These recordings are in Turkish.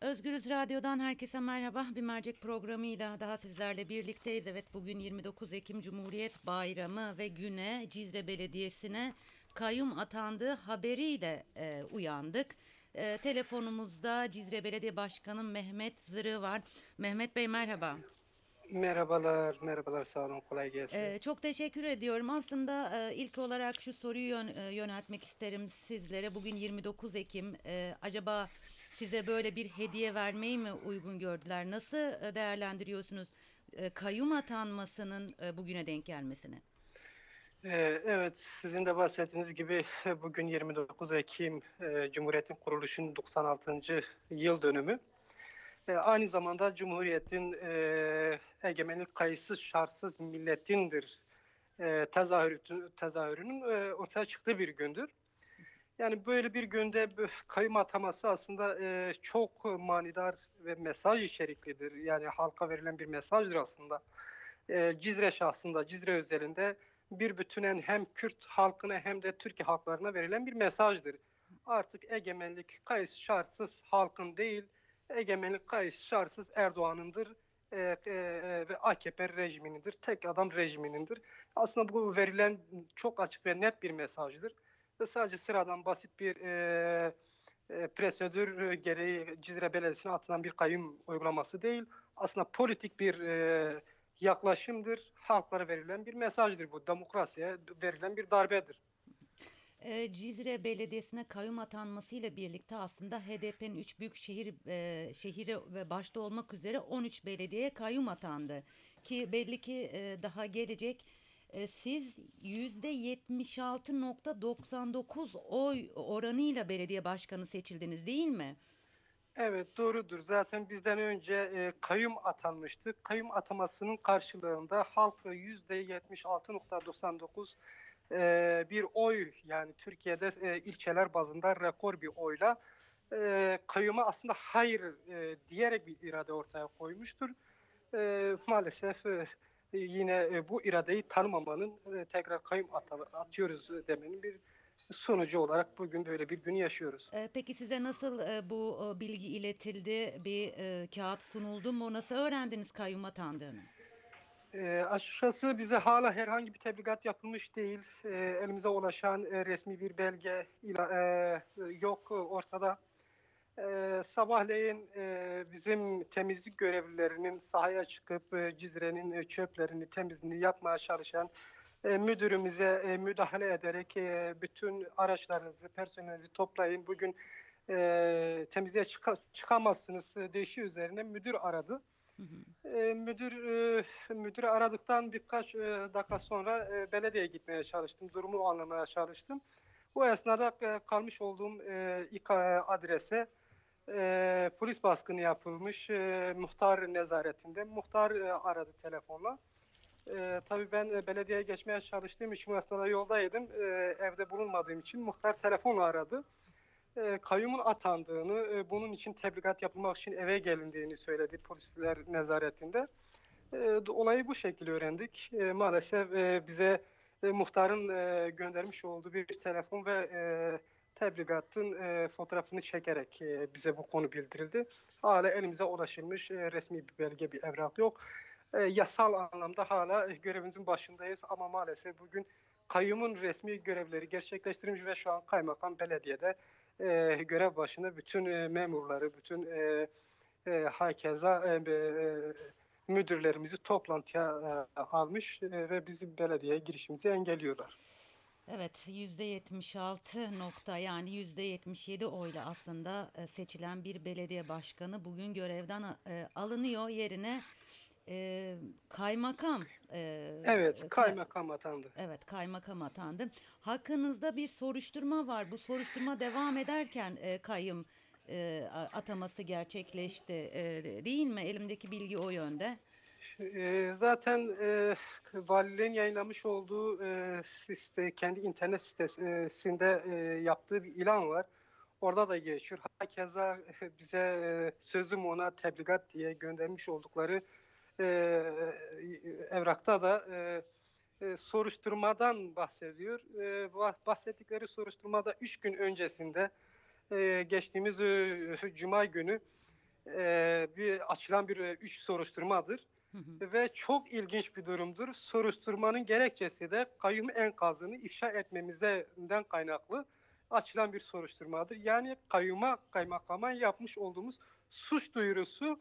Özgürüz Radyo'dan herkese merhaba. Bir mercek programıyla daha sizlerle birlikteyiz. Evet bugün 29 Ekim Cumhuriyet Bayramı ve güne Cizre Belediyesi'ne kayyum atandığı haberiyle e, uyandık. E, telefonumuzda Cizre Belediye Başkanı Mehmet Zırı var. Mehmet Bey merhaba. Merhabalar, merhabalar sağ olun, kolay gelsin. Ee, çok teşekkür ediyorum. Aslında e, ilk olarak şu soruyu yön- e, yöneltmek isterim sizlere. Bugün 29 Ekim. E, acaba size böyle bir hediye vermeyi mi uygun gördüler? Nasıl e, değerlendiriyorsunuz e, kayyum atanmasının e, bugüne denk gelmesini? Evet, sizin de bahsettiğiniz gibi bugün 29 Ekim Cumhuriyet'in kuruluşunun 96. yıl dönümü. Aynı zamanda Cumhuriyet'in egemenlik kayıtsız şartsız milletindir tezahürü, tezahürünün ortaya çıktığı bir gündür. Yani böyle bir günde kayyum ataması aslında e, çok manidar ve mesaj içeriklidir. Yani halka verilen bir mesajdır aslında. E, Cizre şahsında, Cizre özelinde bir bütünen hem Kürt halkına hem de Türkiye halklarına verilen bir mesajdır. Artık egemenlik kayıtsız şartsız halkın değil, egemenlik kayıtsız şartsız Erdoğan'ındır e, e, ve AKP rejiminindir, tek adam rejimindir. Aslında bu verilen çok açık ve net bir mesajdır. Ve sadece sıradan basit bir e, e, prosedür gereği Cizre Belediyesi'ne atılan bir kayyum uygulaması değil. Aslında politik bir e, yaklaşımdır. Halklara verilen bir mesajdır bu. Demokrasiye verilen bir darbedir. E, Cizre Belediyesi'ne kayyum atanmasıyla birlikte aslında HDP'nin 3 büyük şehir e, şehri ve başta olmak üzere 13 belediyeye kayyum atandı. Ki belli ki e, daha gelecek. E, siz %76.99 oy oranıyla belediye başkanı seçildiniz değil mi? Evet doğrudur. Zaten bizden önce e, kayyum atanmıştı. Kayyum atamasının karşılığında halk %76.99 e, bir oy yani Türkiye'de e, ilçeler bazında rekor bir oyla e, kayyuma aslında hayır e, diyerek bir irade ortaya koymuştur. E, maalesef e, yine e, bu iradeyi tanımamanın e, tekrar ata- atıyoruz demenin bir sonucu olarak bugün böyle bir gün yaşıyoruz. E, peki size nasıl e, bu e, bilgi iletildi? Bir e, kağıt sunuldu mu? Nasıl öğrendiniz kayyum atandığını? E, açıkçası bize hala herhangi bir tebligat yapılmış değil. E, elimize ulaşan e, resmi bir belge ila- e, yok ortada. E, sabahleyin e, bizim temizlik görevlilerinin sahaya çıkıp e, Cizre'nin e, çöplerini, temizliğini yapmaya çalışan e, müdürümüze e, müdahale ederek e, bütün araçlarınızı, personelinizi toplayın. Bugün e, temizliğe çıka- çıkamazsınız değişi üzerine müdür aradı. Hı hı. E, müdür e, müdürü aradıktan birkaç e, dakika sonra e, belediyeye gitmeye çalıştım. Durumu anlamaya çalıştım. Bu esnada e, kalmış olduğum e, adrese e, polis baskını yapılmış e, muhtar nezaretinde. Muhtar e, aradı telefonla. E, tabii ben belediyeye geçmeye çalıştığım için esnada yoldaydım. E, evde bulunmadığım için muhtar telefonla aradı. E, kayyumun atandığını, e, bunun için tebligat yapılmak için eve gelindiğini söyledi polisler nezaretinde. E, olayı bu şekilde öğrendik. E, maalesef e, bize e, muhtarın e, göndermiş olduğu bir telefon ve e, tebligatın e, fotoğrafını çekerek e, bize bu konu bildirildi. Hala elimize ulaşılmış e, resmi bir belge, bir evrak yok. E, yasal anlamda hala görevimizin başındayız ama maalesef bugün kayyumun resmi görevleri gerçekleştirilmiş ve şu an kaymakam belediyede e, görev başında bütün e, memurları, bütün e, e, hakeza e, e, müdürlerimizi toplantıya e, almış e, ve bizim belediyeye girişimizi engelliyorlar. Evet, %76 nokta yani %77 oyla aslında e, seçilen bir belediye başkanı bugün görevden e, alınıyor yerine e, kaymakam e, Evet, ka- kaymakam atandı. Evet, kaymakam atandı. Hakkınızda bir soruşturma var. Bu soruşturma devam ederken e, kayyum e, ataması gerçekleşti, e, değil mi? Elimdeki bilgi o yönde. E, zaten e, valiliğin yayınlamış olduğu e, site, kendi internet sitesinde e, yaptığı bir ilan var. Orada da geçiyor. Hakeza bize e, sözüm ona tebligat diye göndermiş oldukları e, evrakta da e, soruşturmadan bahsediyor. E, bah- bahsettikleri soruşturmada 3 gün öncesinde e, geçtiğimiz e, Cuma günü e, bir açılan bir e, üç soruşturmadır. Ve çok ilginç bir durumdur. Soruşturmanın gerekçesi de kayyum enkazını ifşa etmemizden kaynaklı açılan bir soruşturmadır. Yani kayyuma, kaymakama yapmış olduğumuz suç duyurusu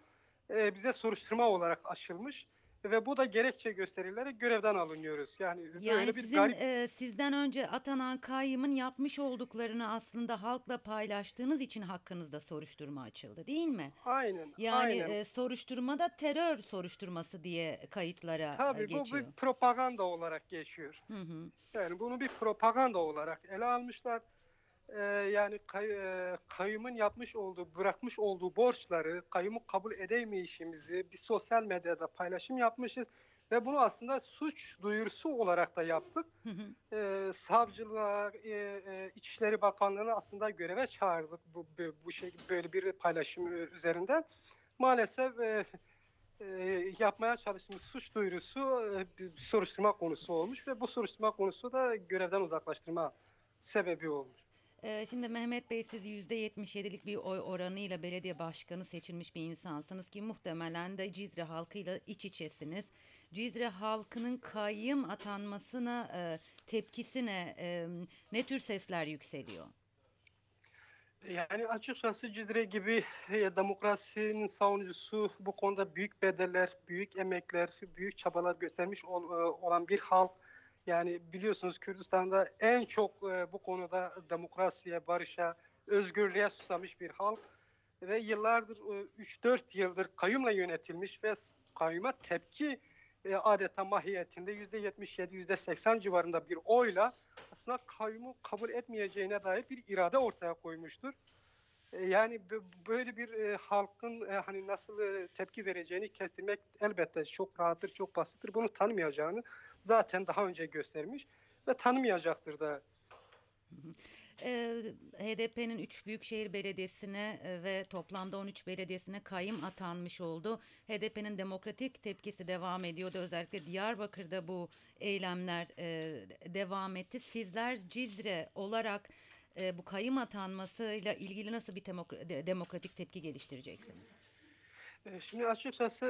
e, bize soruşturma olarak açılmış ve bu da gerekçe gösterilerek görevden alınıyoruz. Yani, Yani böyle bir sizin garip e, sizden önce atanan kayyımın yapmış olduklarını aslında halkla paylaştığınız için hakkınızda soruşturma açıldı, değil mi? aynen Yani aynen. e, soruşturma da terör soruşturması diye kayıtlara e, Tabii bu geçiyor. bir propaganda olarak geçiyor. Hı hı. Yani bunu bir propaganda olarak ele almışlar. Ee, yani kay, e, kayyumun yapmış olduğu, bırakmış olduğu borçları, kayyumu kabul edemeyişimizi bir sosyal medyada paylaşım yapmışız. Ve bunu aslında suç duyurusu olarak da yaptık. Hı hı. Ee, savcılığa, e, e, İçişleri Bakanlığı'nı aslında göreve çağırdık bu, bu, bu şey, böyle bir paylaşım e, üzerinden. Maalesef e, e, yapmaya çalıştığımız suç duyurusu e, bir soruşturma konusu olmuş ve bu soruşturma konusu da görevden uzaklaştırma sebebi olmuş. E, şimdi Mehmet Bey siz %77'lik bir oy oranıyla belediye başkanı seçilmiş bir insansınız ki muhtemelen de Cizre halkıyla iç içesiniz. Cizre halkının kayyım atanmasına e, tepkisine e, ne tür sesler yükseliyor? Yani açıkçası Cizre gibi e, demokrasinin savunucusu bu konuda büyük bedeller, büyük emekler, büyük çabalar göstermiş ol- olan bir halk. Yani biliyorsunuz Kürdistan'da en çok e, bu konuda demokrasiye, barışa, özgürlüğe susamış bir halk. Ve yıllardır, e, 3-4 yıldır kayyumla yönetilmiş ve kayyuma tepki e, adeta mahiyetinde %77, %80 civarında bir oyla aslında kayyumu kabul etmeyeceğine dair bir irade ortaya koymuştur. E, Yani bö- böyle bir e, halkın e, hani nasıl tepki vereceğini kestirmek elbette çok rahattır, çok basittir. Bunu tanımayacağını zaten daha önce göstermiş ve tanımayacaktır da. HDP'nin 3 büyükşehir belediyesine ve toplamda 13 belediyesine kayyım atanmış oldu. HDP'nin demokratik tepkisi devam ediyordu. Özellikle Diyarbakır'da bu eylemler devam etti. Sizler Cizre olarak e, bu kayyım atanmasıyla ilgili nasıl bir demok- de- demokratik tepki geliştireceksiniz? E, Şimdi açıkçası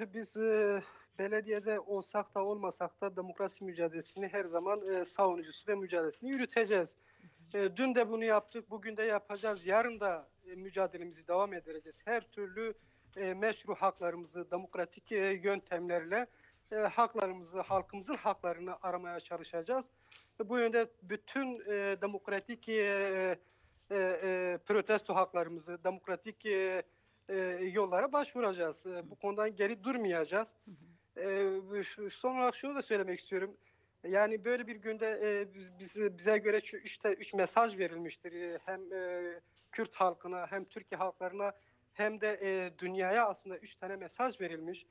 e, biz e, belediyede olsak da olmasak da demokrasi mücadelesini her zaman savunucusu ve mücadelesini yürüteceğiz. Dün de bunu yaptık, bugün de yapacağız. Yarın da mücadelemizi devam edeceğiz. Her türlü meşru haklarımızı demokratik yöntemlerle e, haklarımızı, halkımızın haklarını aramaya çalışacağız. Bu yönde bütün e, demokratik e, e, e, protesto haklarımızı, demokratik e, e, yollara başvuracağız. E, bu konudan geri durmayacağız. E, son olarak şunu da söylemek istiyorum. Yani böyle bir günde e, biz, biz- bize göre şu işte üç mesaj verilmiştir. E, hem e, Kürt halkına hem Türkiye halklarına hem de e, dünyaya aslında üç tane mesaj verilmiş.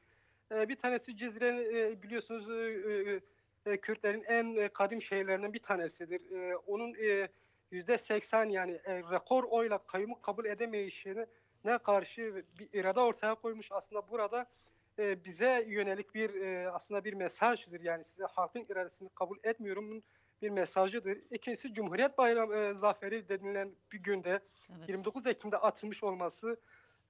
E, bir tanesi Cizre e, biliyorsunuz e, e, Kürtlerin en e, kadim şehirlerinden bir tanesidir. E, onun e, yüzde seksen yani e, rekor oyla kayyumu kabul edemeyişine ne karşı bir irade ortaya koymuş. Aslında burada e, bize yönelik bir e, aslında bir mesajdır. Yani size halkın iradesini kabul etmiyorum bir mesajıdır. İkincisi Cumhuriyet Bayramı e, zaferi denilen bir günde Evet. 29 Ekim'de atılmış olması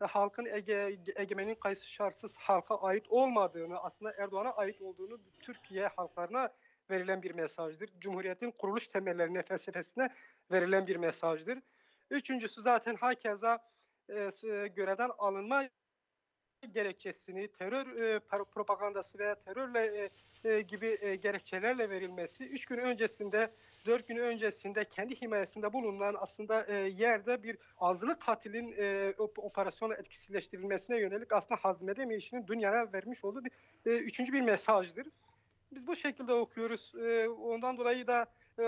halkın ege, egemenin kayıtsız şartsız halka ait olmadığını, aslında Erdoğan'a ait olduğunu Türkiye halklarına verilen bir mesajdır. Cumhuriyetin kuruluş temellerine, felsefesine verilen bir mesajdır. Üçüncüsü zaten hakeza e, s- görevden alınma gerekçesini terör e, propagandası veya terörle e, e, gibi e, gerekçelerle verilmesi üç gün öncesinde dört gün öncesinde kendi himayesinde bulunan aslında e, yerde bir azılı katilin e, op- operasyonu etkisizleştirilmesine yönelik aslında hazmedemeyişinin dünyaya vermiş olduğu bir e, üçüncü bir mesajdır. Biz bu şekilde okuyoruz. E, ondan dolayı da e,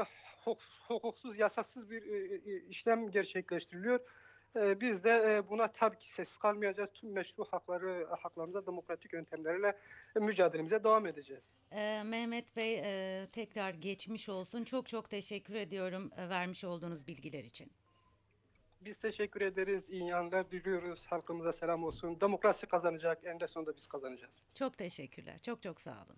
huk- hukuksuz, yasaksız bir e, e, işlem gerçekleştiriliyor. E, Biz de e, buna tabii ki ses kalmayacağız. Tüm meşru hakları, haklarımıza demokratik yöntemlerle e, mücadelemize devam edeceğiz. E, Mehmet Bey e, tekrar geçmiş olsun. Çok çok teşekkür ediyorum e, vermiş olduğunuz bilgiler için. Biz teşekkür ederiz. İyi yanlar diliyoruz. Halkımıza selam olsun. Demokrasi kazanacak. En de sonunda biz kazanacağız. Çok teşekkürler. Çok çok sağ olun.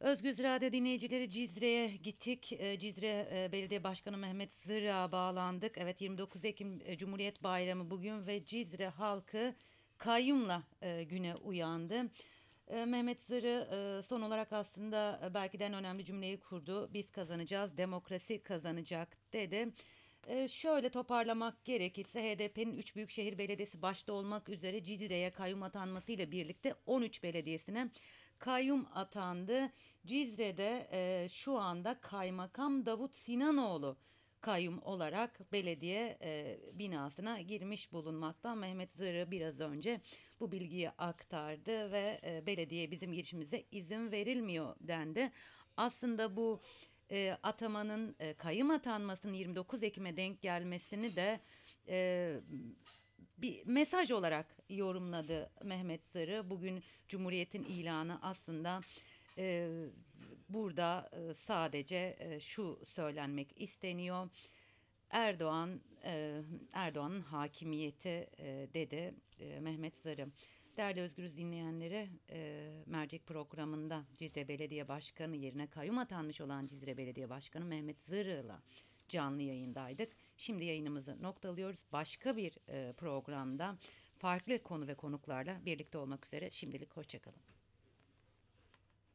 Özgüz Radyo dinleyicileri Cizre'ye gittik. Ee, Cizre e, Belediye Başkanı Mehmet Zır'a bağlandık. Evet 29 Ekim e, Cumhuriyet Bayramı bugün ve Cizre halkı kayyumla e, güne uyandı. Mehmet Zır'ı son olarak aslında belki de en önemli cümleyi kurdu. Biz kazanacağız, demokrasi kazanacak dedi. E, şöyle toparlamak gerekirse HDP'nin 3 büyükşehir belediyesi başta olmak üzere Cizre'ye kayyum atanmasıyla birlikte 13 belediyesine kayyum atandı. Cizre'de e, şu anda kaymakam Davut Sinanoğlu kayyum olarak belediye e, binasına girmiş bulunmakta. Mehmet Zırı biraz önce bu bilgiyi aktardı ve e, belediye bizim girişimize izin verilmiyor dendi. Aslında bu e, atamanın e, kayyum atanmasının 29 Ekim'e denk gelmesini de e, bir mesaj olarak yorumladı Mehmet Sarı. Bugün Cumhuriyet'in ilanı aslında e, burada e, sadece e, şu söylenmek isteniyor. Erdoğan e, Erdoğan'ın hakimiyeti e, dedi e, Mehmet Sarı. Değerli Özgürüz dinleyenleri e, mercek programında Cizre Belediye Başkanı yerine kayyum atanmış olan Cizre Belediye Başkanı Mehmet Zırı'la canlı yayındaydık. Şimdi yayınımızı noktalıyoruz. Başka bir e, programda farklı konu ve konuklarla birlikte olmak üzere şimdilik hoşçakalın.